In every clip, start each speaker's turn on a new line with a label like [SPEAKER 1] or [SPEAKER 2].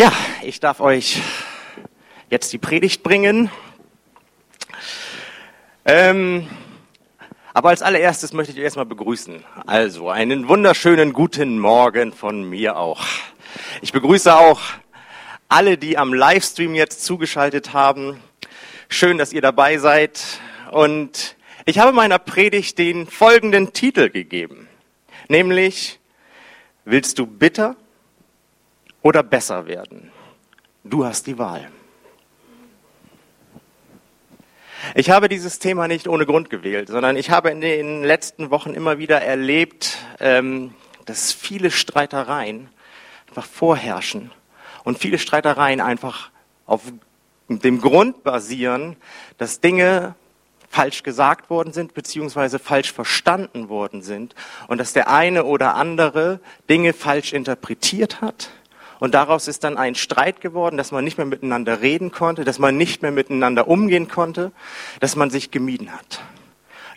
[SPEAKER 1] Ja, ich darf euch jetzt die Predigt bringen. Ähm, aber als allererstes möchte ich euch erstmal begrüßen. Also, einen wunderschönen guten Morgen von mir auch. Ich begrüße auch alle, die am Livestream jetzt zugeschaltet haben. Schön, dass ihr dabei seid. Und ich habe meiner Predigt den folgenden Titel gegeben. Nämlich, willst du bitter oder besser werden. Du hast die Wahl. Ich habe dieses Thema nicht ohne Grund gewählt, sondern ich habe in den letzten Wochen immer wieder erlebt, ähm, dass viele Streitereien einfach vorherrschen und viele Streitereien einfach auf dem Grund basieren, dass Dinge falsch gesagt worden sind, beziehungsweise falsch verstanden worden sind und dass der eine oder andere Dinge falsch interpretiert hat und daraus ist dann ein Streit geworden, dass man nicht mehr miteinander reden konnte, dass man nicht mehr miteinander umgehen konnte, dass man sich gemieden hat.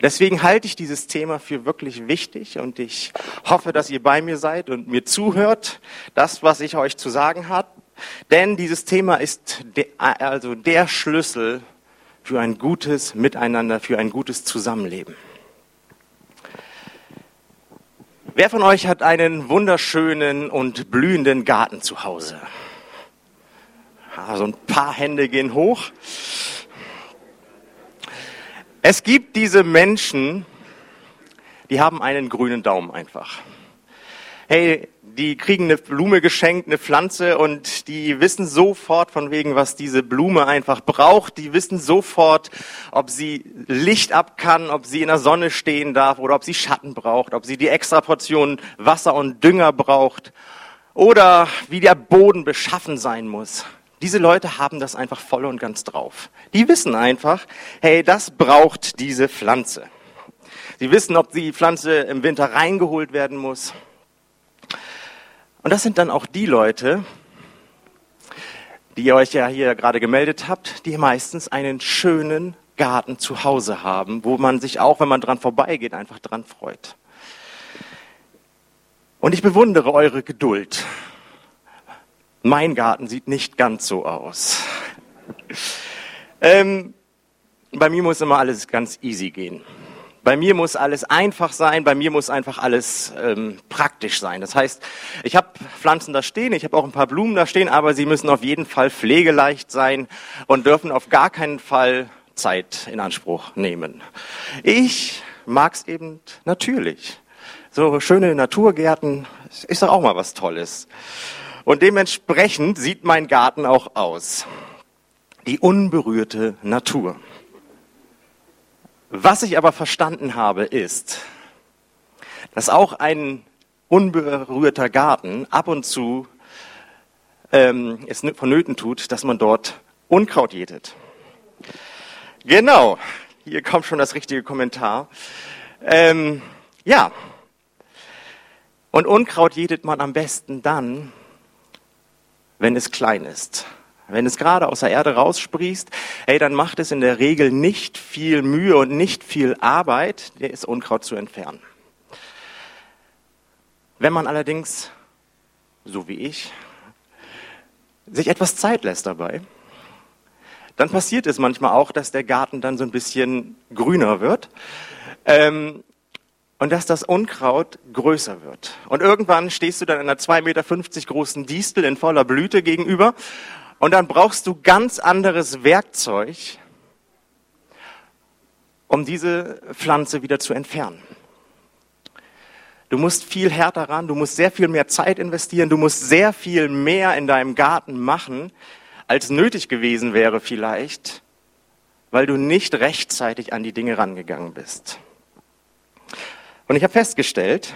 [SPEAKER 1] Deswegen halte ich dieses Thema für wirklich wichtig und ich hoffe, dass ihr bei mir seid und mir zuhört, das, was ich euch zu sagen habe. Denn dieses Thema ist de, also der Schlüssel für ein gutes Miteinander, für ein gutes Zusammenleben. Wer von euch hat einen wunderschönen und blühenden Garten zu Hause? Also ein paar Hände gehen hoch. Es gibt diese Menschen, die haben einen grünen Daumen einfach. Hey, die kriegen eine Blume geschenkt, eine Pflanze und die wissen sofort von wegen, was diese Blume einfach braucht. Die wissen sofort, ob sie Licht ab kann, ob sie in der Sonne stehen darf oder ob sie Schatten braucht, ob sie die extra Portion Wasser und Dünger braucht oder wie der Boden beschaffen sein muss. Diese Leute haben das einfach voll und ganz drauf. Die wissen einfach, hey, das braucht diese Pflanze. Sie wissen, ob die Pflanze im Winter reingeholt werden muss, und das sind dann auch die Leute, die ihr euch ja hier gerade gemeldet habt, die meistens einen schönen Garten zu Hause haben, wo man sich auch, wenn man dran vorbeigeht, einfach dran freut. Und ich bewundere eure Geduld. Mein Garten sieht nicht ganz so aus. Ähm, bei mir muss immer alles ganz easy gehen. Bei mir muss alles einfach sein, bei mir muss einfach alles ähm, praktisch sein. Das heißt, ich habe Pflanzen da stehen, ich habe auch ein paar Blumen da stehen, aber sie müssen auf jeden Fall pflegeleicht sein und dürfen auf gar keinen Fall Zeit in Anspruch nehmen. Ich mag's eben natürlich. So schöne Naturgärten ist doch auch mal was Tolles. Und dementsprechend sieht mein Garten auch aus. Die unberührte Natur. Was ich aber verstanden habe, ist, dass auch ein unberührter Garten ab und zu ähm, es vonnöten tut, dass man dort Unkraut jätet. Genau, hier kommt schon das richtige Kommentar. Ähm, ja, und Unkraut jätet man am besten dann, wenn es klein ist. Wenn es gerade aus der Erde raussprießt, hey, dann macht es in der Regel nicht viel Mühe und nicht viel Arbeit, das Unkraut zu entfernen. Wenn man allerdings, so wie ich, sich etwas Zeit lässt dabei, dann passiert es manchmal auch, dass der Garten dann so ein bisschen grüner wird ähm, und dass das Unkraut größer wird. Und irgendwann stehst du dann einer 2,50 Meter großen Distel in voller Blüte gegenüber und dann brauchst du ganz anderes Werkzeug, um diese Pflanze wieder zu entfernen. Du musst viel härter ran, du musst sehr viel mehr Zeit investieren, du musst sehr viel mehr in deinem Garten machen, als nötig gewesen wäre vielleicht, weil du nicht rechtzeitig an die Dinge rangegangen bist. Und ich habe festgestellt,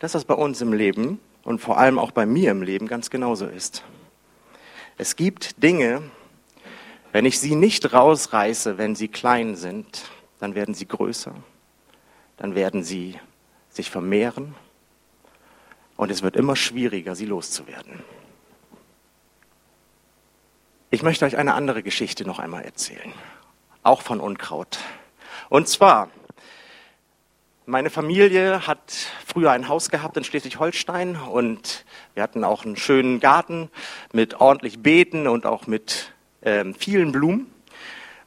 [SPEAKER 1] dass das bei uns im Leben und vor allem auch bei mir im Leben ganz genauso ist. Es gibt Dinge, wenn ich sie nicht rausreiße, wenn sie klein sind, dann werden sie größer, dann werden sie sich vermehren und es wird immer schwieriger, sie loszuwerden. Ich möchte euch eine andere Geschichte noch einmal erzählen, auch von Unkraut. Und zwar Meine Familie hat früher ein Haus gehabt in Schleswig-Holstein und wir hatten auch einen schönen Garten mit ordentlich Beeten und auch mit ähm, vielen Blumen.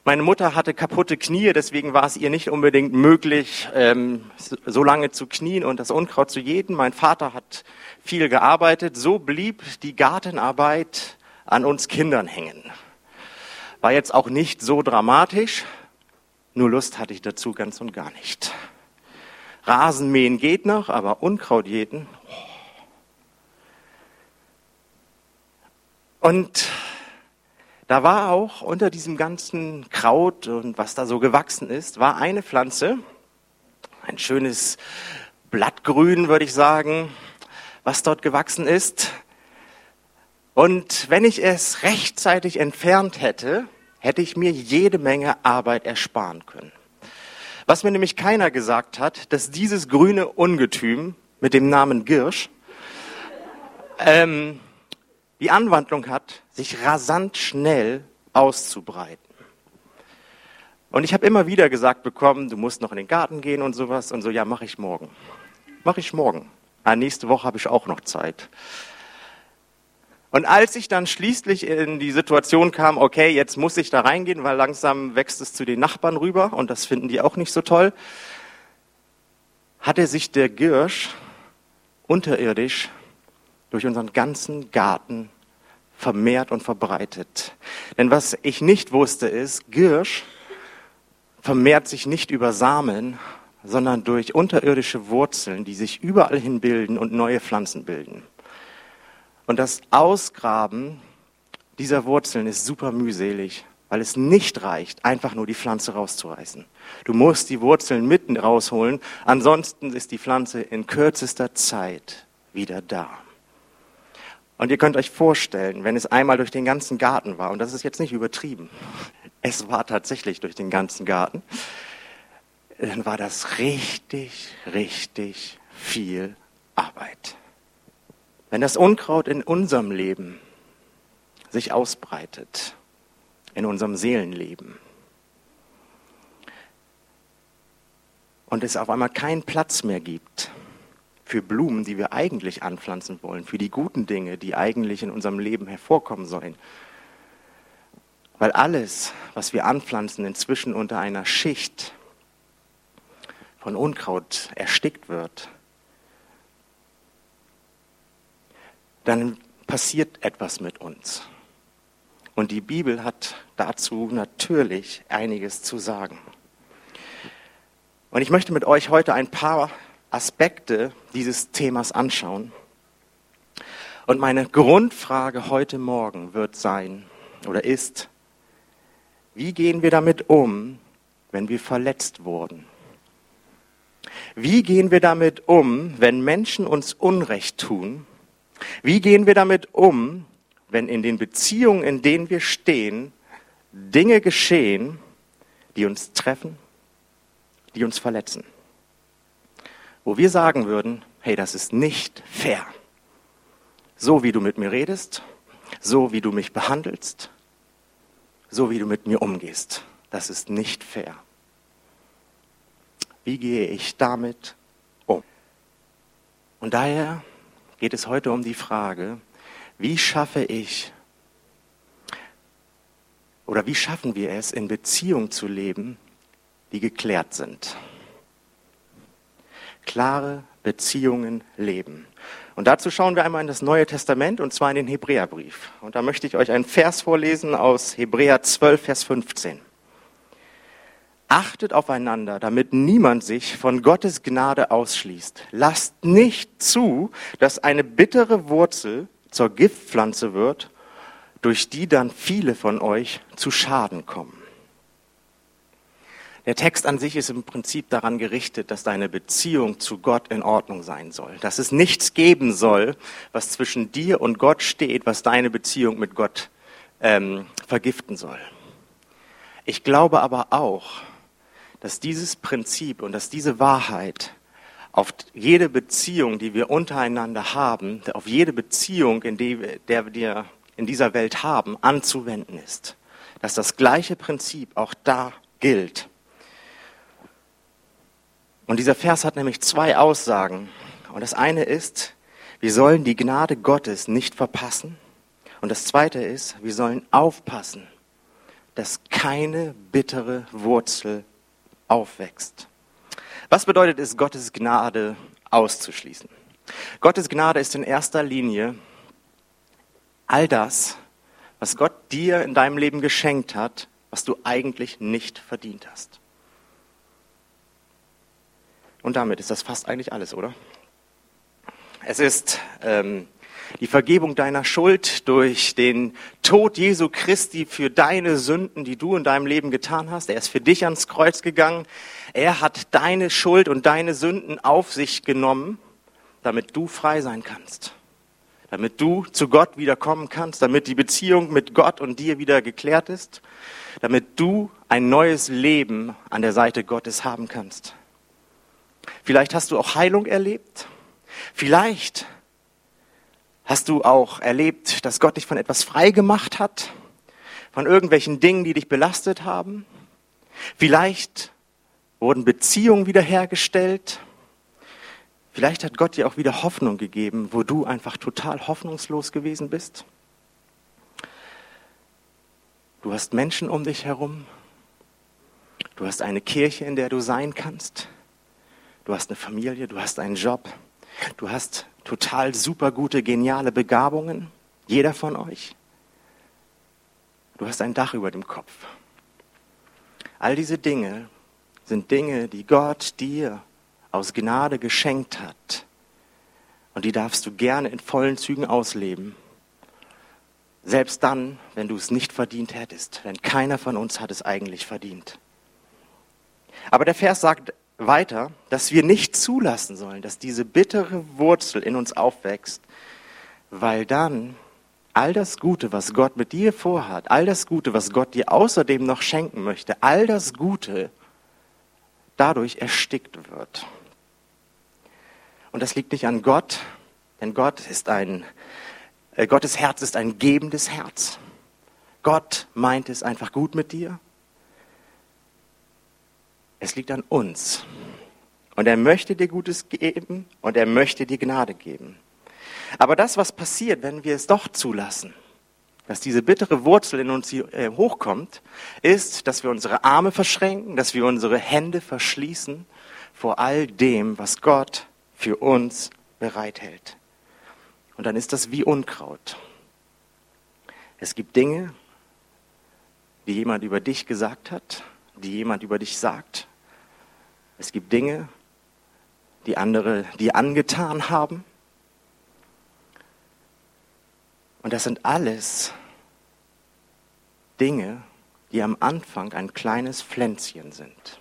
[SPEAKER 1] Meine Mutter hatte kaputte Knie, deswegen war es ihr nicht unbedingt möglich, ähm, so lange zu knien und das Unkraut zu jäten. Mein Vater hat viel gearbeitet. So blieb die Gartenarbeit an uns Kindern hängen. War jetzt auch nicht so dramatisch, nur Lust hatte ich dazu ganz und gar nicht. Rasenmähen geht noch, aber Unkraut jäten. Und da war auch unter diesem ganzen Kraut und was da so gewachsen ist, war eine Pflanze, ein schönes Blattgrün, würde ich sagen, was dort gewachsen ist. Und wenn ich es rechtzeitig entfernt hätte, hätte ich mir jede Menge Arbeit ersparen können. Was mir nämlich keiner gesagt hat, dass dieses grüne Ungetüm mit dem Namen Girsch ähm, die Anwandlung hat, sich rasant schnell auszubreiten. Und ich habe immer wieder gesagt bekommen, du musst noch in den Garten gehen und sowas und so, ja, mache ich morgen. Mache ich morgen. Ah, nächste Woche habe ich auch noch Zeit. Und als ich dann schließlich in die Situation kam, okay, jetzt muss ich da reingehen, weil langsam wächst es zu den Nachbarn rüber und das finden die auch nicht so toll, hatte sich der Girsch unterirdisch durch unseren ganzen Garten vermehrt und verbreitet. Denn was ich nicht wusste ist, Girsch vermehrt sich nicht über Samen, sondern durch unterirdische Wurzeln, die sich überall hin bilden und neue Pflanzen bilden. Und das Ausgraben dieser Wurzeln ist super mühselig, weil es nicht reicht, einfach nur die Pflanze rauszureißen. Du musst die Wurzeln mitten rausholen, ansonsten ist die Pflanze in kürzester Zeit wieder da. Und ihr könnt euch vorstellen, wenn es einmal durch den ganzen Garten war, und das ist jetzt nicht übertrieben, es war tatsächlich durch den ganzen Garten, dann war das richtig, richtig viel Arbeit. Wenn das Unkraut in unserem Leben sich ausbreitet, in unserem Seelenleben, und es auf einmal keinen Platz mehr gibt für Blumen, die wir eigentlich anpflanzen wollen, für die guten Dinge, die eigentlich in unserem Leben hervorkommen sollen. Weil alles, was wir anpflanzen, inzwischen unter einer Schicht von Unkraut erstickt wird, dann passiert etwas mit uns. Und die Bibel hat dazu natürlich einiges zu sagen. Und ich möchte mit euch heute ein paar Aspekte dieses Themas anschauen. Und meine Grundfrage heute Morgen wird sein oder ist, wie gehen wir damit um, wenn wir verletzt wurden? Wie gehen wir damit um, wenn Menschen uns Unrecht tun wie gehen wir damit um, wenn in den Beziehungen, in denen wir stehen, Dinge geschehen, die uns treffen, die uns verletzen? Wo wir sagen würden, hey, das ist nicht fair. So wie du mit mir redest, so wie du mich behandelst, so wie du mit mir umgehst, das ist nicht fair. Wie gehe ich damit um? Und daher geht es heute um die Frage, wie schaffe ich oder wie schaffen wir es, in Beziehungen zu leben, die geklärt sind. Klare Beziehungen leben. Und dazu schauen wir einmal in das Neue Testament und zwar in den Hebräerbrief. Und da möchte ich euch einen Vers vorlesen aus Hebräer 12, Vers 15. Achtet aufeinander, damit niemand sich von Gottes Gnade ausschließt. Lasst nicht zu, dass eine bittere Wurzel zur Giftpflanze wird, durch die dann viele von euch zu Schaden kommen. Der Text an sich ist im Prinzip daran gerichtet, dass deine Beziehung zu Gott in Ordnung sein soll. Dass es nichts geben soll, was zwischen dir und Gott steht, was deine Beziehung mit Gott ähm, vergiften soll. Ich glaube aber auch, dass dieses Prinzip und dass diese Wahrheit auf jede Beziehung, die wir untereinander haben, auf jede Beziehung, in die, der wir in dieser Welt haben, anzuwenden ist. Dass das gleiche Prinzip auch da gilt. Und dieser Vers hat nämlich zwei Aussagen. Und das eine ist, wir sollen die Gnade Gottes nicht verpassen. Und das zweite ist, wir sollen aufpassen, dass keine bittere Wurzel aufwächst. Was bedeutet es, Gottes Gnade auszuschließen? Gottes Gnade ist in erster Linie all das, was Gott dir in deinem Leben geschenkt hat, was du eigentlich nicht verdient hast. Und damit ist das fast eigentlich alles, oder? Es ist ähm, die Vergebung deiner Schuld durch den Tod Jesu Christi für deine Sünden, die du in deinem Leben getan hast. Er ist für dich ans Kreuz gegangen. Er hat deine Schuld und deine Sünden auf sich genommen, damit du frei sein kannst. Damit du zu Gott wiederkommen kannst, damit die Beziehung mit Gott und dir wieder geklärt ist, damit du ein neues Leben an der Seite Gottes haben kannst. Vielleicht hast du auch Heilung erlebt. Vielleicht hast du auch erlebt, dass Gott dich von etwas frei gemacht hat, von irgendwelchen Dingen, die dich belastet haben. Vielleicht wurden Beziehungen wiederhergestellt. Vielleicht hat Gott dir auch wieder Hoffnung gegeben, wo du einfach total hoffnungslos gewesen bist. Du hast Menschen um dich herum. Du hast eine Kirche, in der du sein kannst. Du hast eine Familie, du hast einen Job. Du hast total super gute, geniale Begabungen. Jeder von euch. Du hast ein Dach über dem Kopf. All diese Dinge sind Dinge, die Gott dir aus Gnade geschenkt hat. Und die darfst du gerne in vollen Zügen ausleben. Selbst dann, wenn du es nicht verdient hättest. Denn keiner von uns hat es eigentlich verdient. Aber der Vers sagt weiter, dass wir nicht zulassen sollen, dass diese bittere Wurzel in uns aufwächst, weil dann all das Gute, was Gott mit dir vorhat, all das Gute, was Gott dir außerdem noch schenken möchte, all das Gute dadurch erstickt wird. Und das liegt nicht an Gott, denn Gott ist ein, äh, Gottes Herz ist ein gebendes Herz. Gott meint es einfach gut mit dir es liegt an uns. Und er möchte dir Gutes geben und er möchte dir Gnade geben. Aber das, was passiert, wenn wir es doch zulassen, dass diese bittere Wurzel in uns äh, hochkommt, ist, dass wir unsere Arme verschränken, dass wir unsere Hände verschließen vor all dem, was Gott für uns bereithält. Und dann ist das wie Unkraut. Es gibt Dinge, die jemand über dich gesagt hat, die jemand über dich sagt, es gibt Dinge, die andere dir angetan haben. Und das sind alles Dinge, die am Anfang ein kleines Pflänzchen sind.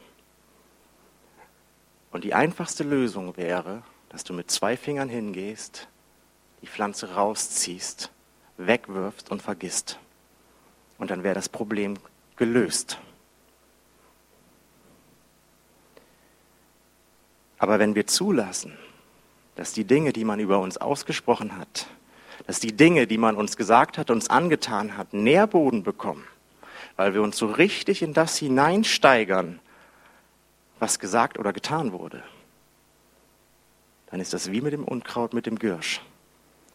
[SPEAKER 1] Und die einfachste Lösung wäre, dass du mit zwei Fingern hingehst, die Pflanze rausziehst, wegwirfst und vergisst. Und dann wäre das Problem gelöst. Aber wenn wir zulassen, dass die Dinge, die man über uns ausgesprochen hat, dass die Dinge, die man uns gesagt hat, uns angetan hat, Nährboden bekommen, weil wir uns so richtig in das hineinsteigern, was gesagt oder getan wurde, dann ist das wie mit dem Unkraut, mit dem Girsch.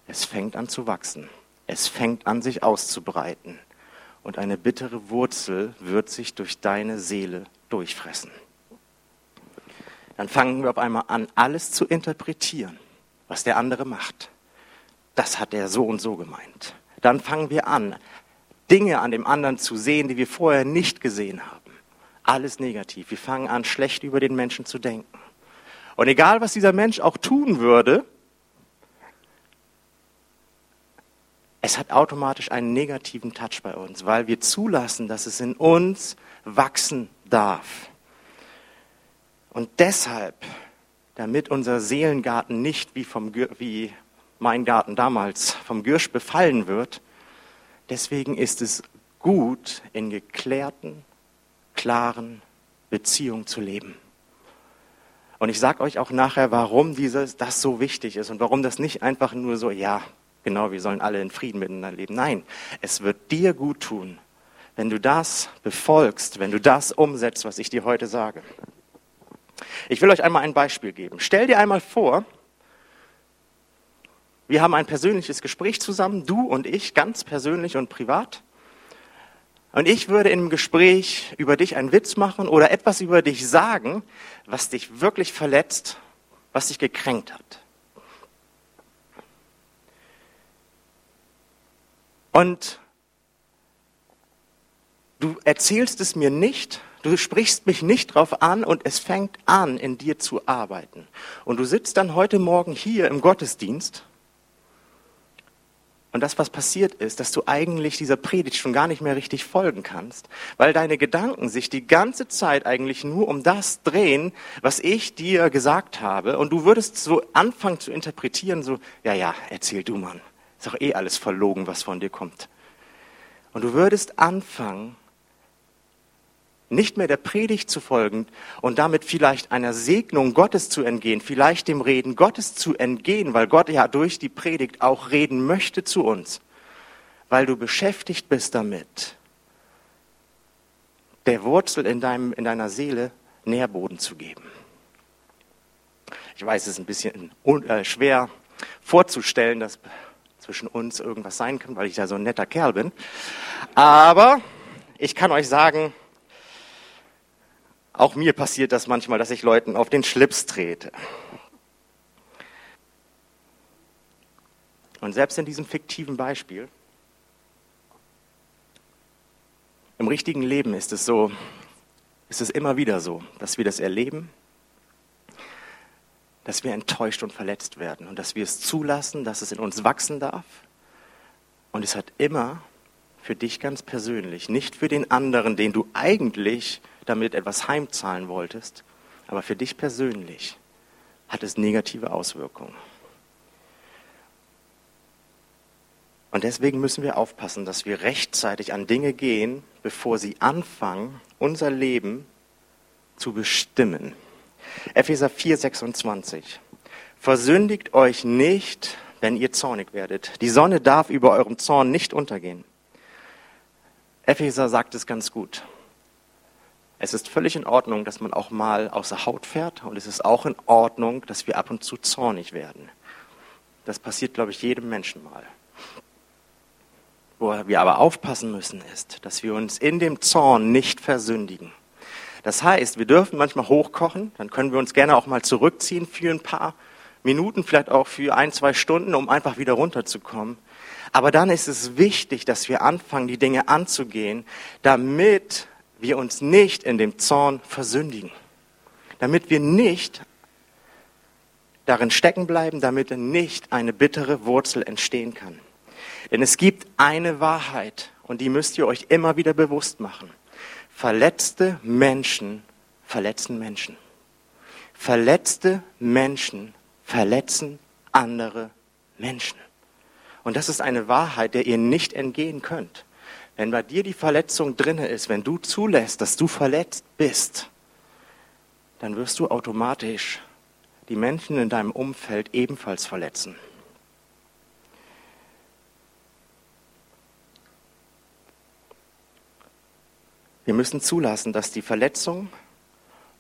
[SPEAKER 1] Es fängt an zu wachsen. Es fängt an, sich auszubreiten. Und eine bittere Wurzel wird sich durch deine Seele durchfressen dann fangen wir auf einmal an, alles zu interpretieren, was der andere macht. Das hat er so und so gemeint. Dann fangen wir an, Dinge an dem anderen zu sehen, die wir vorher nicht gesehen haben. Alles negativ. Wir fangen an, schlecht über den Menschen zu denken. Und egal, was dieser Mensch auch tun würde, es hat automatisch einen negativen Touch bei uns, weil wir zulassen, dass es in uns wachsen darf. Und deshalb, damit unser Seelengarten nicht wie, vom, wie mein Garten damals vom Gürsch befallen wird, deswegen ist es gut, in geklärten, klaren Beziehungen zu leben. Und ich sage euch auch nachher, warum dieses, das so wichtig ist und warum das nicht einfach nur so, ja, genau, wir sollen alle in Frieden miteinander leben. Nein, es wird dir gut tun, wenn du das befolgst, wenn du das umsetzt, was ich dir heute sage. Ich will euch einmal ein Beispiel geben. Stell dir einmal vor, wir haben ein persönliches Gespräch zusammen, du und ich, ganz persönlich und privat. Und ich würde im Gespräch über dich einen Witz machen oder etwas über dich sagen, was dich wirklich verletzt, was dich gekränkt hat. Und du erzählst es mir nicht, du sprichst mich nicht drauf an und es fängt an, in dir zu arbeiten. Und du sitzt dann heute Morgen hier im Gottesdienst und das, was passiert ist, dass du eigentlich dieser Predigt schon gar nicht mehr richtig folgen kannst, weil deine Gedanken sich die ganze Zeit eigentlich nur um das drehen, was ich dir gesagt habe. Und du würdest so anfangen zu interpretieren, so, ja, ja, erzähl du, Mann. Ist doch eh alles verlogen, was von dir kommt. Und du würdest anfangen, nicht mehr der Predigt zu folgen und damit vielleicht einer Segnung Gottes zu entgehen, vielleicht dem Reden Gottes zu entgehen, weil Gott ja durch die Predigt auch reden möchte zu uns, weil du beschäftigt bist damit, der Wurzel in, deinem, in deiner Seele Nährboden zu geben. Ich weiß, es ist ein bisschen äh, schwer vorzustellen, dass zwischen uns irgendwas sein kann, weil ich ja so ein netter Kerl bin. Aber ich kann euch sagen, auch mir passiert das manchmal, dass ich Leuten auf den Schlips trete. Und selbst in diesem fiktiven Beispiel, im richtigen Leben ist es so, ist es immer wieder so, dass wir das erleben, dass wir enttäuscht und verletzt werden und dass wir es zulassen, dass es in uns wachsen darf. Und es hat immer für dich ganz persönlich, nicht für den anderen, den du eigentlich damit etwas heimzahlen wolltest, aber für dich persönlich hat es negative Auswirkungen. Und deswegen müssen wir aufpassen, dass wir rechtzeitig an Dinge gehen, bevor sie anfangen, unser Leben zu bestimmen. Epheser 4, 26. Versündigt euch nicht, wenn ihr zornig werdet. Die Sonne darf über eurem Zorn nicht untergehen. Epheser sagt es ganz gut. Es ist völlig in Ordnung, dass man auch mal außer Haut fährt und es ist auch in Ordnung, dass wir ab und zu zornig werden. Das passiert, glaube ich, jedem Menschen mal. Wo wir aber aufpassen müssen, ist, dass wir uns in dem Zorn nicht versündigen. Das heißt, wir dürfen manchmal hochkochen, dann können wir uns gerne auch mal zurückziehen für ein paar Minuten, vielleicht auch für ein, zwei Stunden, um einfach wieder runterzukommen. Aber dann ist es wichtig, dass wir anfangen, die Dinge anzugehen, damit wir uns nicht in dem Zorn versündigen, damit wir nicht darin stecken bleiben, damit nicht eine bittere Wurzel entstehen kann. Denn es gibt eine Wahrheit und die müsst ihr euch immer wieder bewusst machen. Verletzte Menschen verletzen Menschen. Verletzte Menschen verletzen andere Menschen. Und das ist eine Wahrheit, der ihr nicht entgehen könnt. Wenn bei dir die Verletzung drinne ist, wenn du zulässt, dass du verletzt bist, dann wirst du automatisch die Menschen in deinem Umfeld ebenfalls verletzen. Wir müssen zulassen, dass die Verletzung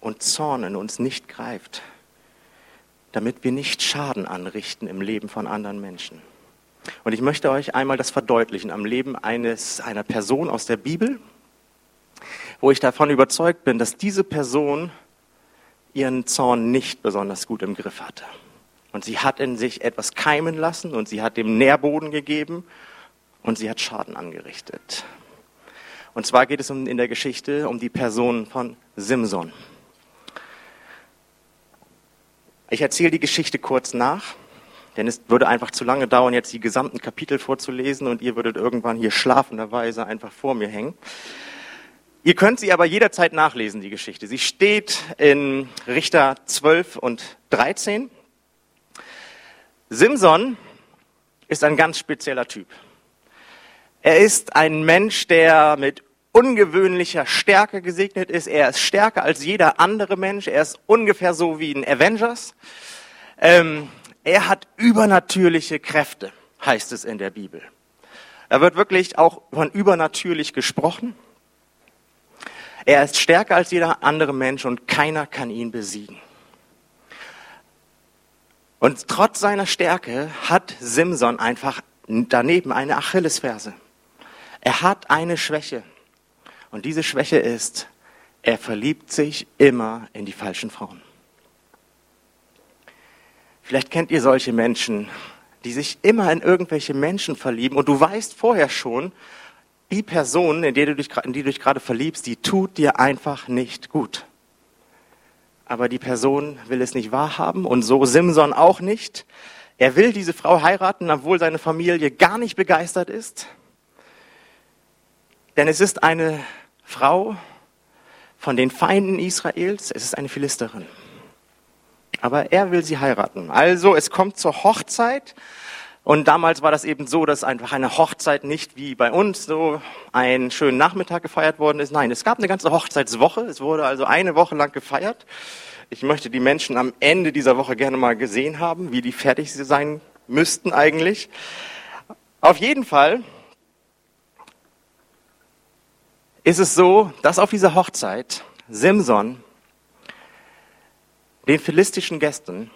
[SPEAKER 1] und Zorn in uns nicht greift, damit wir nicht Schaden anrichten im Leben von anderen Menschen. Und ich möchte euch einmal das verdeutlichen am Leben eines, einer Person aus der Bibel, wo ich davon überzeugt bin, dass diese Person ihren Zorn nicht besonders gut im Griff hatte. Und sie hat in sich etwas keimen lassen und sie hat dem Nährboden gegeben und sie hat Schaden angerichtet. Und zwar geht es in der Geschichte um die Person von Simson. Ich erzähle die Geschichte kurz nach denn es würde einfach zu lange dauern, jetzt die gesamten Kapitel vorzulesen und ihr würdet irgendwann hier schlafenderweise einfach vor mir hängen. Ihr könnt sie aber jederzeit nachlesen, die Geschichte. Sie steht in Richter 12 und 13. Simson ist ein ganz spezieller Typ. Er ist ein Mensch, der mit ungewöhnlicher Stärke gesegnet ist. Er ist stärker als jeder andere Mensch. Er ist ungefähr so wie ein Avengers. Ähm, er hat übernatürliche Kräfte, heißt es in der Bibel. Da wird wirklich auch von übernatürlich gesprochen. Er ist stärker als jeder andere Mensch und keiner kann ihn besiegen. Und trotz seiner Stärke hat Simson einfach daneben eine Achillesferse. Er hat eine Schwäche. Und diese Schwäche ist, er verliebt sich immer in die falschen Frauen. Vielleicht kennt ihr solche Menschen, die sich immer in irgendwelche Menschen verlieben und du weißt vorher schon, die Person, in die du dich, in die du dich gerade verliebst, die tut dir einfach nicht gut. Aber die Person will es nicht wahrhaben und so Simson auch nicht. Er will diese Frau heiraten, obwohl seine Familie gar nicht begeistert ist. Denn es ist eine Frau von den Feinden Israels, es ist eine Philisterin. Aber er will sie heiraten. Also es kommt zur Hochzeit. Und damals war das eben so, dass einfach eine Hochzeit nicht wie bei uns so einen schönen Nachmittag gefeiert worden ist. Nein, es gab eine ganze Hochzeitswoche. Es wurde also eine Woche lang gefeiert. Ich möchte die Menschen am Ende dieser Woche gerne mal gesehen haben, wie die fertig sein müssten eigentlich. Auf jeden Fall ist es so, dass auf dieser Hochzeit Simson den philistischen Gästen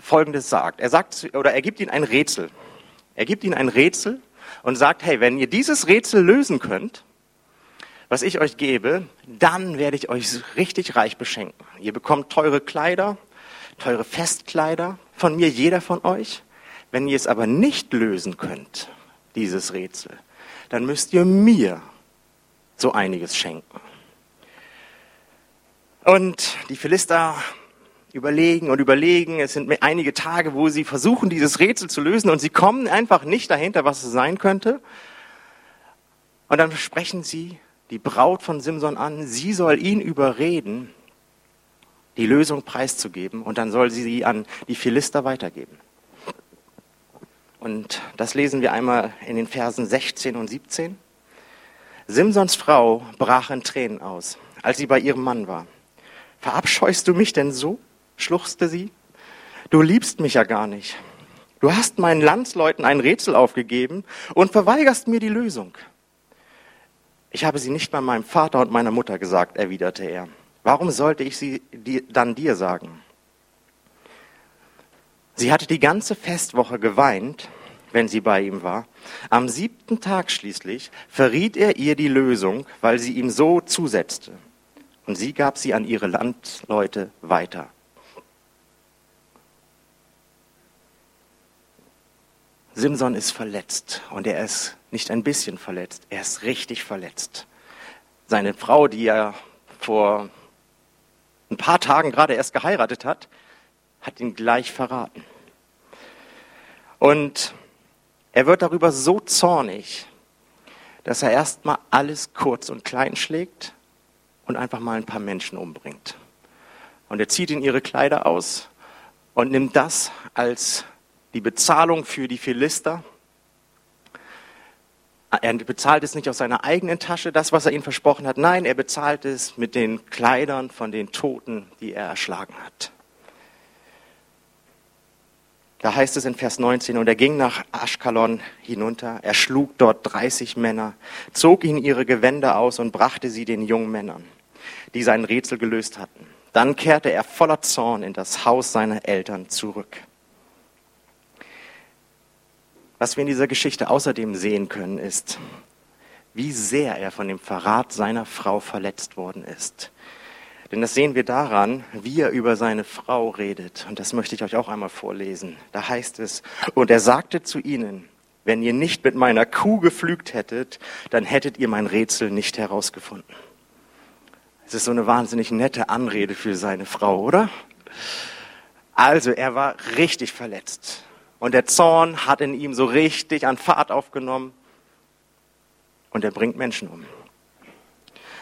[SPEAKER 1] Folgendes sagt. Er sagt, oder er gibt ihnen ein Rätsel. Er gibt ihnen ein Rätsel und sagt, hey, wenn ihr dieses Rätsel lösen könnt, was ich euch gebe, dann werde ich euch richtig reich beschenken. Ihr bekommt teure Kleider, teure Festkleider von mir, jeder von euch. Wenn ihr es aber nicht lösen könnt, dieses Rätsel, dann müsst ihr mir so einiges schenken. Und die Philister überlegen und überlegen. Es sind einige Tage, wo sie versuchen, dieses Rätsel zu lösen und sie kommen einfach nicht dahinter, was es sein könnte. Und dann sprechen sie die Braut von Simson an. Sie soll ihn überreden, die Lösung preiszugeben und dann soll sie sie an die Philister weitergeben. Und das lesen wir einmal in den Versen 16 und 17. Simsons Frau brach in Tränen aus, als sie bei ihrem Mann war. Verabscheust du mich denn so? schluchzte sie. Du liebst mich ja gar nicht. Du hast meinen Landsleuten ein Rätsel aufgegeben und verweigerst mir die Lösung. Ich habe sie nicht mal meinem Vater und meiner Mutter gesagt, erwiderte er. Warum sollte ich sie dann dir sagen? Sie hatte die ganze Festwoche geweint, wenn sie bei ihm war. Am siebten Tag schließlich verriet er ihr die Lösung, weil sie ihm so zusetzte und sie gab sie an ihre Landleute weiter. Simson ist verletzt und er ist nicht ein bisschen verletzt, er ist richtig verletzt. Seine Frau, die er vor ein paar Tagen gerade erst geheiratet hat, hat ihn gleich verraten. Und er wird darüber so zornig, dass er erstmal alles kurz und klein schlägt und einfach mal ein paar Menschen umbringt. Und er zieht ihnen ihre Kleider aus und nimmt das als die Bezahlung für die Philister. Er bezahlt es nicht aus seiner eigenen Tasche, das, was er ihnen versprochen hat. Nein, er bezahlt es mit den Kleidern von den Toten, die er erschlagen hat. Da heißt es in Vers 19, und er ging nach Aschkalon hinunter, er schlug dort 30 Männer, zog ihnen ihre Gewänder aus und brachte sie den jungen Männern, die sein Rätsel gelöst hatten. Dann kehrte er voller Zorn in das Haus seiner Eltern zurück. Was wir in dieser Geschichte außerdem sehen können, ist, wie sehr er von dem Verrat seiner Frau verletzt worden ist. Denn das sehen wir daran, wie er über seine Frau redet. Und das möchte ich euch auch einmal vorlesen. Da heißt es, und er sagte zu ihnen, wenn ihr nicht mit meiner Kuh geflügt hättet, dann hättet ihr mein Rätsel nicht herausgefunden. Es ist so eine wahnsinnig nette Anrede für seine Frau, oder? Also, er war richtig verletzt. Und der Zorn hat in ihm so richtig an Fahrt aufgenommen. Und er bringt Menschen um.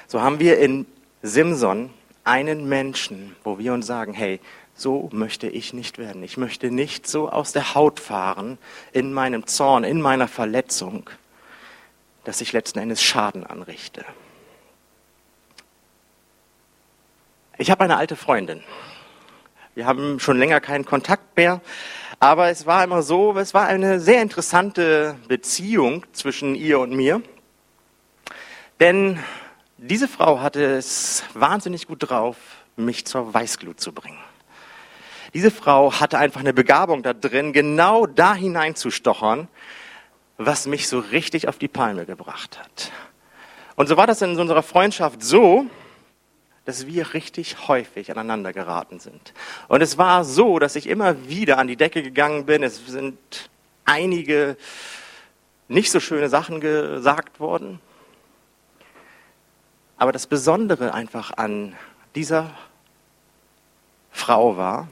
[SPEAKER 1] So haben wir in Simson einen Menschen, wo wir uns sagen, hey, so möchte ich nicht werden. Ich möchte nicht so aus der Haut fahren in meinem Zorn, in meiner Verletzung, dass ich letzten Endes Schaden anrichte. Ich habe eine alte Freundin. Wir haben schon länger keinen Kontakt mehr, aber es war immer so, es war eine sehr interessante Beziehung zwischen ihr und mir. Denn diese Frau hatte es wahnsinnig gut drauf, mich zur Weißglut zu bringen. Diese Frau hatte einfach eine Begabung da drin, genau da hineinzustochern, was mich so richtig auf die Palme gebracht hat. Und so war das in unserer Freundschaft so, dass wir richtig häufig aneinander geraten sind. Und es war so, dass ich immer wieder an die Decke gegangen bin. Es sind einige nicht so schöne Sachen gesagt worden. Aber das Besondere einfach an dieser Frau war,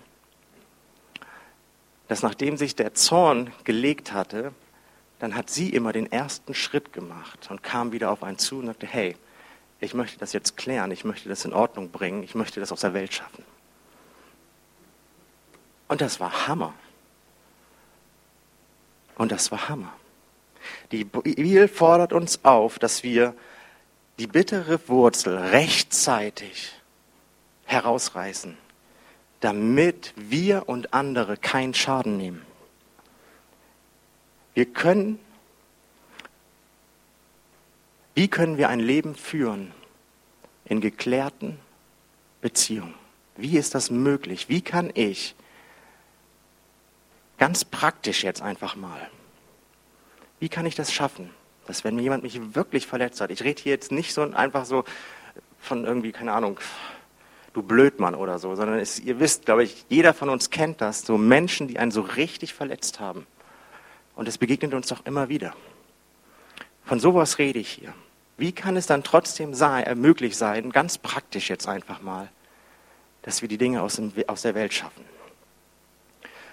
[SPEAKER 1] dass nachdem sich der Zorn gelegt hatte, dann hat sie immer den ersten Schritt gemacht und kam wieder auf einen zu und sagte, hey, ich möchte das jetzt klären, ich möchte das in Ordnung bringen, ich möchte das aus der Welt schaffen. Und das war Hammer. Und das war Hammer. Die Bibel fordert uns auf, dass wir die bittere Wurzel rechtzeitig herausreißen, damit wir und andere keinen Schaden nehmen. Wir können, wie können wir ein Leben führen in geklärten Beziehungen? Wie ist das möglich? Wie kann ich ganz praktisch jetzt einfach mal, wie kann ich das schaffen, dass wenn jemand mich wirklich verletzt hat, ich rede hier jetzt nicht so einfach so von irgendwie, keine Ahnung, du Blödmann oder so, sondern es, ihr wisst, glaube ich, jeder von uns kennt das, so Menschen, die einen so richtig verletzt haben. Und es begegnet uns doch immer wieder. Von sowas rede ich hier. Wie kann es dann trotzdem sein, äh, möglich sein, ganz praktisch jetzt einfach mal, dass wir die Dinge aus, dem, aus der Welt schaffen?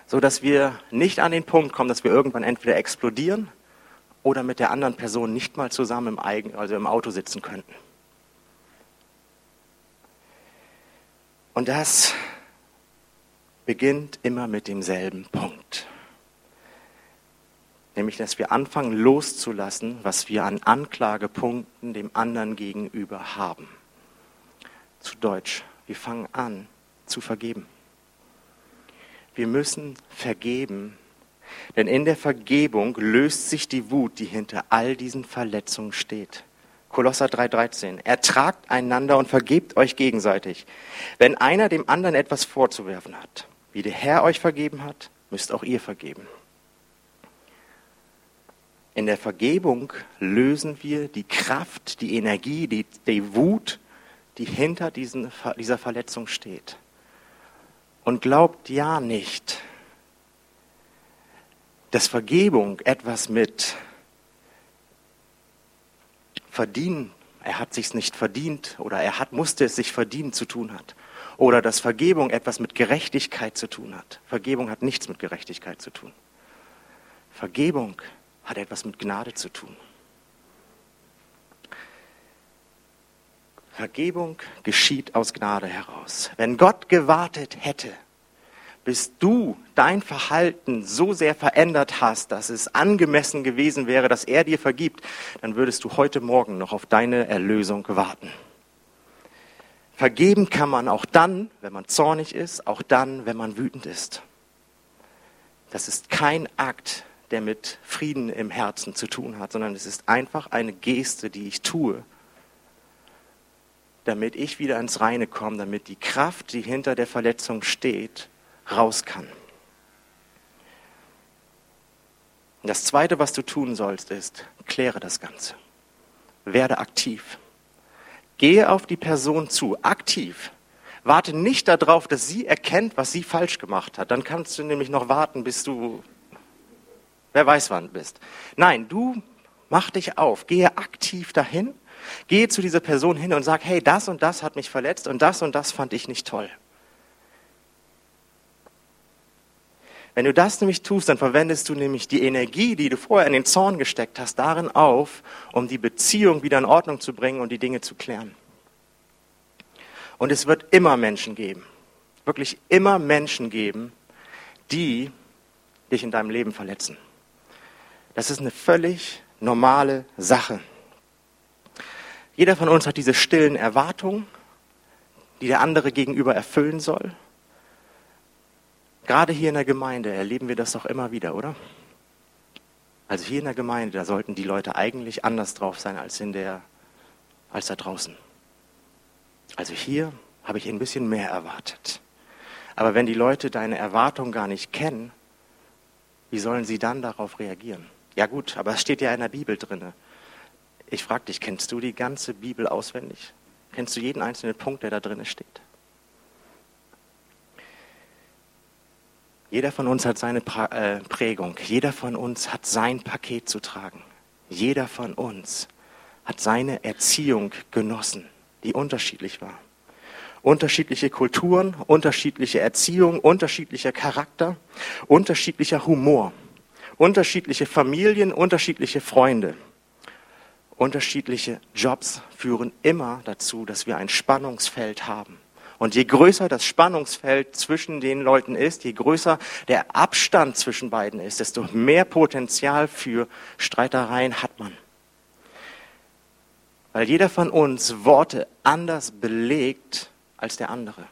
[SPEAKER 1] So dass wir nicht an den Punkt kommen, dass wir irgendwann entweder explodieren oder mit der anderen Person nicht mal zusammen im, Eigen, also im Auto sitzen könnten. Und das beginnt immer mit demselben Punkt nämlich dass wir anfangen loszulassen, was wir an Anklagepunkten dem anderen gegenüber haben. Zu Deutsch, wir fangen an zu vergeben. Wir müssen vergeben, denn in der Vergebung löst sich die Wut, die hinter all diesen Verletzungen steht. Kolosser 3:13. Ertragt einander und vergebt euch gegenseitig. Wenn einer dem anderen etwas vorzuwerfen hat, wie der Herr euch vergeben hat, müsst auch ihr vergeben. In der Vergebung lösen wir die Kraft, die Energie, die, die Wut, die hinter diesen, dieser Verletzung steht. Und glaubt ja nicht, dass Vergebung etwas mit Verdienen, er hat sich's nicht verdient oder er hat, musste es sich verdienen zu tun hat. Oder dass Vergebung etwas mit Gerechtigkeit zu tun hat. Vergebung hat nichts mit Gerechtigkeit zu tun. Vergebung hat etwas mit Gnade zu tun. Vergebung geschieht aus Gnade heraus. Wenn Gott gewartet hätte, bis du dein Verhalten so sehr verändert hast, dass es angemessen gewesen wäre, dass er dir vergibt, dann würdest du heute Morgen noch auf deine Erlösung warten. Vergeben kann man auch dann, wenn man zornig ist, auch dann, wenn man wütend ist. Das ist kein Akt der mit Frieden im Herzen zu tun hat, sondern es ist einfach eine Geste, die ich tue, damit ich wieder ins Reine komme, damit die Kraft, die hinter der Verletzung steht, raus kann. Das Zweite, was du tun sollst, ist, kläre das Ganze. Werde aktiv. Gehe auf die Person zu, aktiv. Warte nicht darauf, dass sie erkennt, was sie falsch gemacht hat. Dann kannst du nämlich noch warten, bis du Wer weiß, wann bist. Nein, du mach dich auf, gehe aktiv dahin, gehe zu dieser Person hin und sag, hey, das und das hat mich verletzt und das und das fand ich nicht toll. Wenn du das nämlich tust, dann verwendest du nämlich die Energie, die du vorher in den Zorn gesteckt hast, darin auf, um die Beziehung wieder in Ordnung zu bringen und die Dinge zu klären. Und es wird immer Menschen geben, wirklich immer Menschen geben, die dich in deinem Leben verletzen. Das ist eine völlig normale Sache. Jeder von uns hat diese stillen Erwartungen, die der andere gegenüber erfüllen soll. Gerade hier in der Gemeinde erleben wir das doch immer wieder, oder? Also hier in der Gemeinde, da sollten die Leute eigentlich anders drauf sein als in der, als da draußen. Also hier habe ich ein bisschen mehr erwartet. Aber wenn die Leute deine Erwartung gar nicht kennen, wie sollen sie dann darauf reagieren? Ja gut, aber es steht ja in der Bibel drin. Ich frage dich, kennst du die ganze Bibel auswendig? Kennst du jeden einzelnen Punkt, der da drin steht? Jeder von uns hat seine äh, Prägung. Jeder von uns hat sein Paket zu tragen. Jeder von uns hat seine Erziehung genossen, die unterschiedlich war. Unterschiedliche Kulturen, unterschiedliche Erziehung, unterschiedlicher Charakter, unterschiedlicher Humor, unterschiedliche Familien, unterschiedliche Freunde. Unterschiedliche Jobs führen immer dazu, dass wir ein Spannungsfeld haben. Und je größer das Spannungsfeld zwischen den Leuten ist, je größer der Abstand zwischen beiden ist, desto mehr Potenzial für Streitereien hat man. Weil jeder von uns Worte anders belegt als der andere.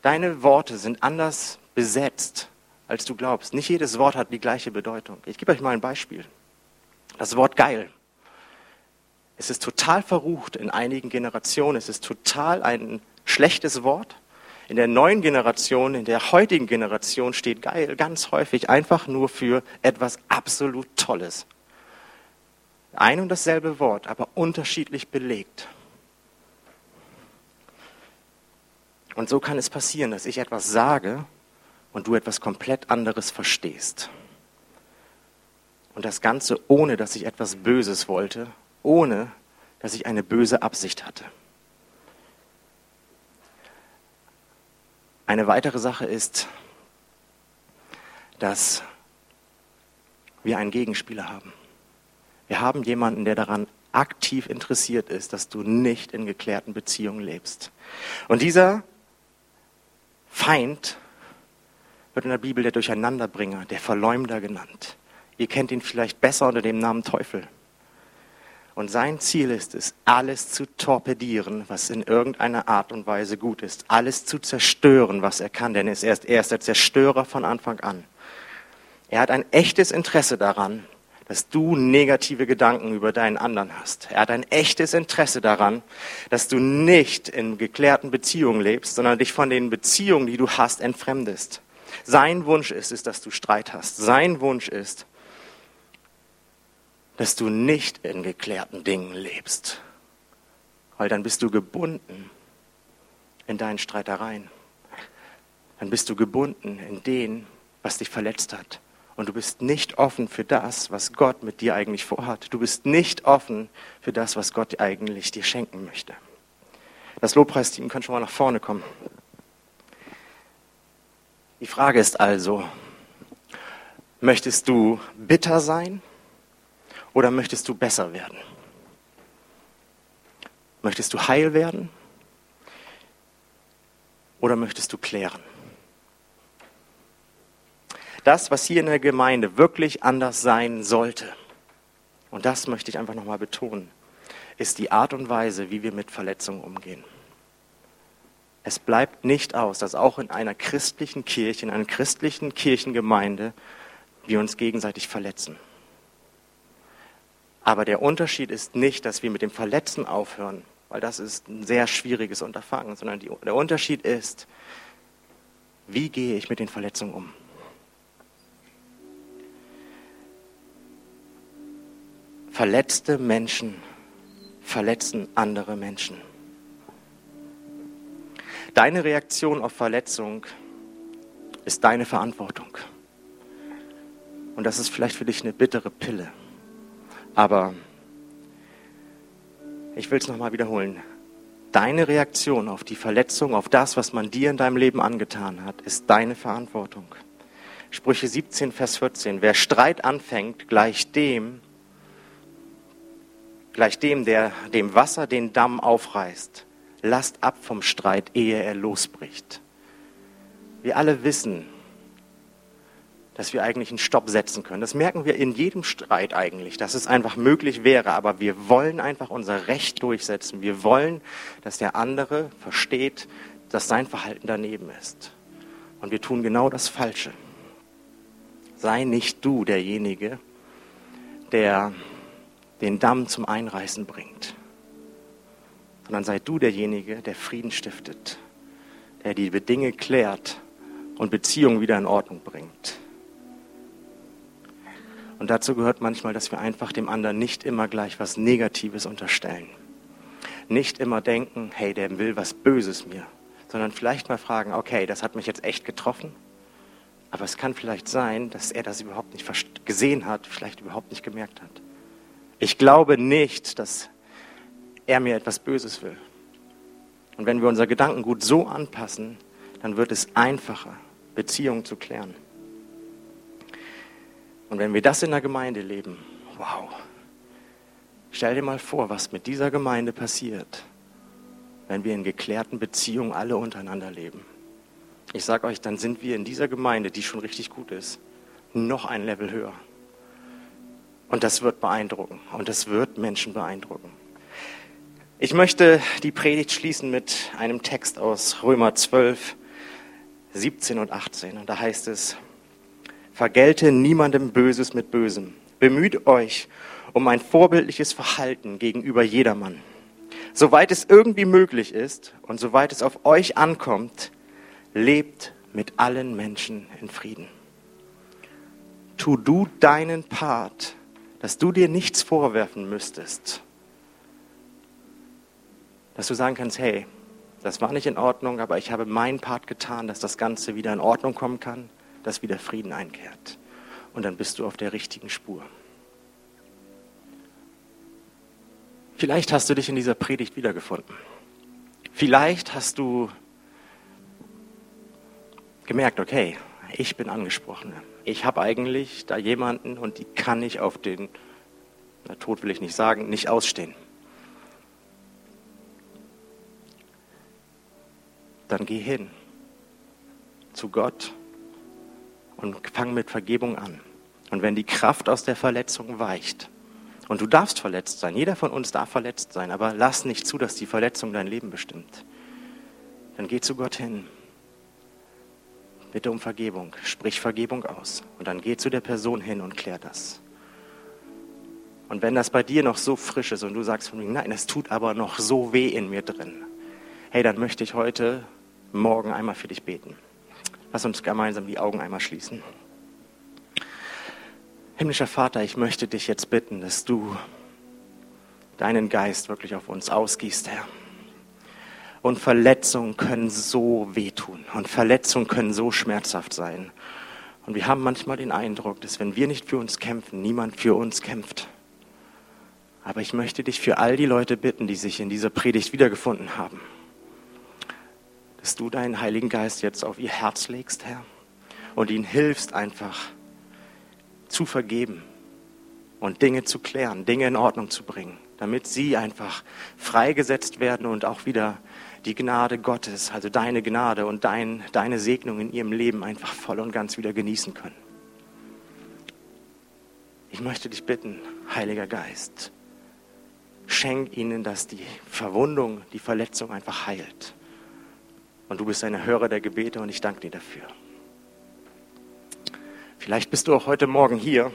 [SPEAKER 1] Deine Worte sind anders besetzt, als du glaubst. Nicht jedes Wort hat die gleiche Bedeutung. Ich gebe euch mal ein Beispiel. Das Wort geil. Es ist total verrucht in einigen Generationen. Es ist total ein schlechtes Wort. In der neuen Generation, in der heutigen Generation steht geil ganz häufig einfach nur für etwas absolut Tolles. Ein und dasselbe Wort, aber unterschiedlich belegt. Und so kann es passieren, dass ich etwas sage und du etwas komplett anderes verstehst. Und das Ganze ohne, dass ich etwas Böses wollte, ohne, dass ich eine böse Absicht hatte. Eine weitere Sache ist, dass wir einen Gegenspieler haben. Wir haben jemanden, der daran aktiv interessiert ist, dass du nicht in geklärten Beziehungen lebst. Und dieser Feind wird in der Bibel der Durcheinanderbringer, der Verleumder genannt. Ihr kennt ihn vielleicht besser unter dem Namen Teufel. Und sein Ziel ist es, alles zu torpedieren, was in irgendeiner Art und Weise gut ist. Alles zu zerstören, was er kann. Denn er ist, er ist der Zerstörer von Anfang an. Er hat ein echtes Interesse daran, dass du negative Gedanken über deinen anderen hast. Er hat ein echtes Interesse daran, dass du nicht in geklärten Beziehungen lebst, sondern dich von den Beziehungen, die du hast, entfremdest. Sein Wunsch ist es, dass du Streit hast. Sein Wunsch ist, dass du nicht in geklärten Dingen lebst, weil dann bist du gebunden in deinen Streitereien. Dann bist du gebunden in den, was dich verletzt hat. Und du bist nicht offen für das, was Gott mit dir eigentlich vorhat. Du bist nicht offen für das, was Gott eigentlich dir schenken möchte. Das Lobpreisteam kann schon mal nach vorne kommen. Die Frage ist also, möchtest du bitter sein oder möchtest du besser werden? Möchtest du heil werden? Oder möchtest du klären? Das, was hier in der Gemeinde wirklich anders sein sollte, und das möchte ich einfach nochmal betonen, ist die Art und Weise, wie wir mit Verletzungen umgehen. Es bleibt nicht aus, dass auch in einer christlichen Kirche, in einer christlichen Kirchengemeinde wir uns gegenseitig verletzen. Aber der Unterschied ist nicht, dass wir mit dem Verletzen aufhören, weil das ist ein sehr schwieriges Unterfangen, sondern die, der Unterschied ist, wie gehe ich mit den Verletzungen um? Verletzte Menschen verletzen andere Menschen. Deine Reaktion auf Verletzung ist deine Verantwortung. Und das ist vielleicht für dich eine bittere Pille. Aber ich will es nochmal wiederholen. Deine Reaktion auf die Verletzung, auf das, was man dir in deinem Leben angetan hat, ist deine Verantwortung. Sprüche 17, Vers 14. Wer Streit anfängt, gleich dem, gleich dem, der dem Wasser den Damm aufreißt. Lasst ab vom Streit, ehe er losbricht. Wir alle wissen, dass wir eigentlich einen Stopp setzen können. Das merken wir in jedem Streit eigentlich, dass es einfach möglich wäre, aber wir wollen einfach unser Recht durchsetzen. Wir wollen, dass der andere versteht, dass sein Verhalten daneben ist. Und wir tun genau das Falsche. Sei nicht du derjenige, der den Damm zum Einreißen bringt. sondern sei du derjenige, der Frieden stiftet, der die Dinge klärt und Beziehungen wieder in Ordnung bringt. Und dazu gehört manchmal, dass wir einfach dem anderen nicht immer gleich was Negatives unterstellen. Nicht immer denken, hey, der will was Böses mir, sondern vielleicht mal fragen, okay, das hat mich jetzt echt getroffen, aber es kann vielleicht sein, dass er das überhaupt nicht gesehen hat, vielleicht überhaupt nicht gemerkt hat. Ich glaube nicht, dass er mir etwas Böses will. Und wenn wir unser Gedankengut so anpassen, dann wird es einfacher, Beziehungen zu klären. Und wenn wir das in der Gemeinde leben, wow, stell dir mal vor, was mit dieser Gemeinde passiert, wenn wir in geklärten Beziehungen alle untereinander leben. Ich sage euch, dann sind wir in dieser Gemeinde, die schon richtig gut ist, noch ein Level höher. Und das wird beeindrucken. Und das wird Menschen beeindrucken. Ich möchte die Predigt schließen mit einem Text aus Römer 12, 17 und 18. Und da heißt es, vergelte niemandem Böses mit Bösem. Bemüht euch um ein vorbildliches Verhalten gegenüber jedermann. Soweit es irgendwie möglich ist und soweit es auf euch ankommt, lebt mit allen Menschen in Frieden. Tu du deinen Part, dass du dir nichts vorwerfen müsstest. Dass du sagen kannst, hey, das war nicht in Ordnung, aber ich habe meinen Part getan, dass das Ganze wieder in Ordnung kommen kann, dass wieder Frieden einkehrt. Und dann bist du auf der richtigen Spur. Vielleicht hast du dich in dieser Predigt wiedergefunden. Vielleicht hast du gemerkt, okay, ich bin angesprochen. Ich habe eigentlich da jemanden und die kann ich auf den, na, Tod will ich nicht sagen, nicht ausstehen. Dann geh hin zu Gott und fang mit Vergebung an. Und wenn die Kraft aus der Verletzung weicht, und du darfst verletzt sein, jeder von uns darf verletzt sein, aber lass nicht zu, dass die Verletzung dein Leben bestimmt. Dann geh zu Gott hin Bitte um Vergebung. Sprich Vergebung aus. Und dann geh zu der Person hin und klär das. Und wenn das bei dir noch so frisch ist und du sagst von mir, nein, es tut aber noch so weh in mir drin, hey, dann möchte ich heute Morgen einmal für dich beten. Lass uns gemeinsam die Augen einmal schließen. Himmlischer Vater, ich möchte dich jetzt bitten, dass du deinen Geist wirklich auf uns ausgießt, Herr. Und Verletzungen können so wehtun und Verletzungen können so schmerzhaft sein. Und wir haben manchmal den Eindruck, dass wenn wir nicht für uns kämpfen, niemand für uns kämpft. Aber ich möchte dich für all die Leute bitten, die sich in dieser Predigt wiedergefunden haben, dass du deinen Heiligen Geist jetzt auf ihr Herz legst, Herr, und ihnen hilfst einfach zu vergeben und Dinge zu klären, Dinge in Ordnung zu bringen, damit sie einfach freigesetzt werden und auch wieder die Gnade Gottes, also deine Gnade und dein, deine Segnung in ihrem Leben einfach voll und ganz wieder genießen können. Ich möchte dich bitten, Heiliger Geist, schenk ihnen, dass die Verwundung, die Verletzung einfach heilt. Und du bist ein Hörer der Gebete und ich danke dir dafür. Vielleicht bist du auch heute Morgen hier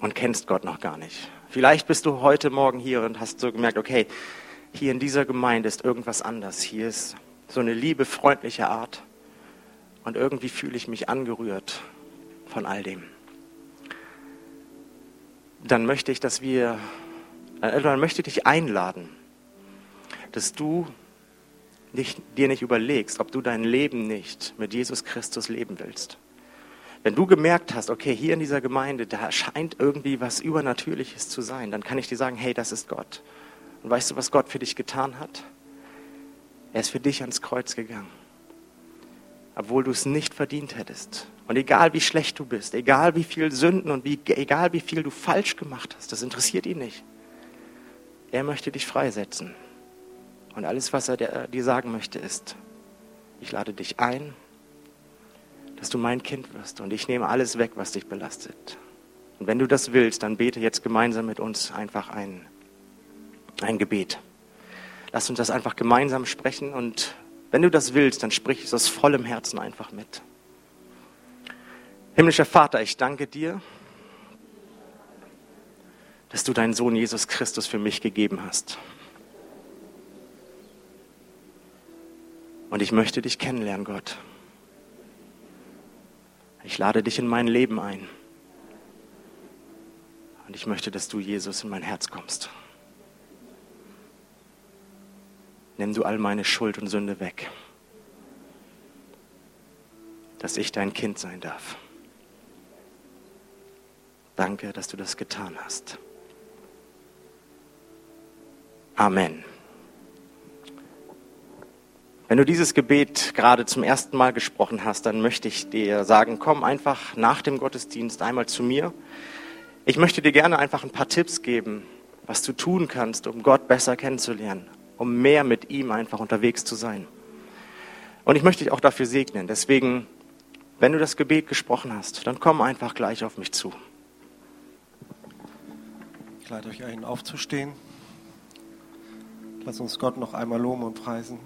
[SPEAKER 1] und kennst Gott noch gar nicht. Vielleicht bist du heute Morgen hier und hast so gemerkt, okay, hier in dieser Gemeinde ist irgendwas anders. Hier ist so eine liebe, freundliche Art. Und irgendwie fühle ich mich angerührt von all dem. Dann möchte ich, dass wir, äh, dann möchte ich dich einladen, dass du nicht, dir nicht überlegst, ob du dein Leben nicht mit Jesus Christus leben willst. Wenn du gemerkt hast, okay, hier in dieser Gemeinde, da scheint irgendwie was Übernatürliches zu sein, dann kann ich dir sagen, hey, das ist Gott. Und weißt du, was Gott für dich getan hat? Er ist für dich ans Kreuz gegangen, obwohl du es nicht verdient hättest. Und egal wie schlecht du bist, egal wie viel Sünden und wie, egal wie viel du falsch gemacht hast, das interessiert ihn nicht. Er möchte dich freisetzen. Und alles, was er dir sagen möchte, ist, ich lade dich ein, dass du mein Kind wirst und ich nehme alles weg, was dich belastet. Und wenn du das willst, dann bete jetzt gemeinsam mit uns einfach ein ein Gebet. Lass uns das einfach gemeinsam sprechen und wenn du das willst, dann sprich es aus vollem Herzen einfach mit. Himmlischer Vater, ich danke dir, dass du deinen Sohn Jesus Christus für mich gegeben hast. Und ich möchte dich kennenlernen, Gott. Ich lade dich in mein Leben ein. Und ich möchte, dass du, Jesus, in mein Herz kommst. Nimm du all meine Schuld und Sünde weg, dass ich dein Kind sein darf. Danke, dass du das getan hast. Amen. Wenn du dieses Gebet gerade zum ersten Mal gesprochen hast, dann möchte ich dir sagen, komm einfach nach dem Gottesdienst einmal zu mir. Ich möchte dir gerne einfach ein paar Tipps geben, was du tun kannst, um Gott besser kennenzulernen, um mehr mit ihm einfach unterwegs zu sein. Und ich möchte dich auch dafür segnen. Deswegen, wenn du das Gebet gesprochen hast, dann komm einfach gleich auf mich zu.
[SPEAKER 2] Ich lade euch ein, aufzustehen. Lass uns Gott noch einmal loben und preisen.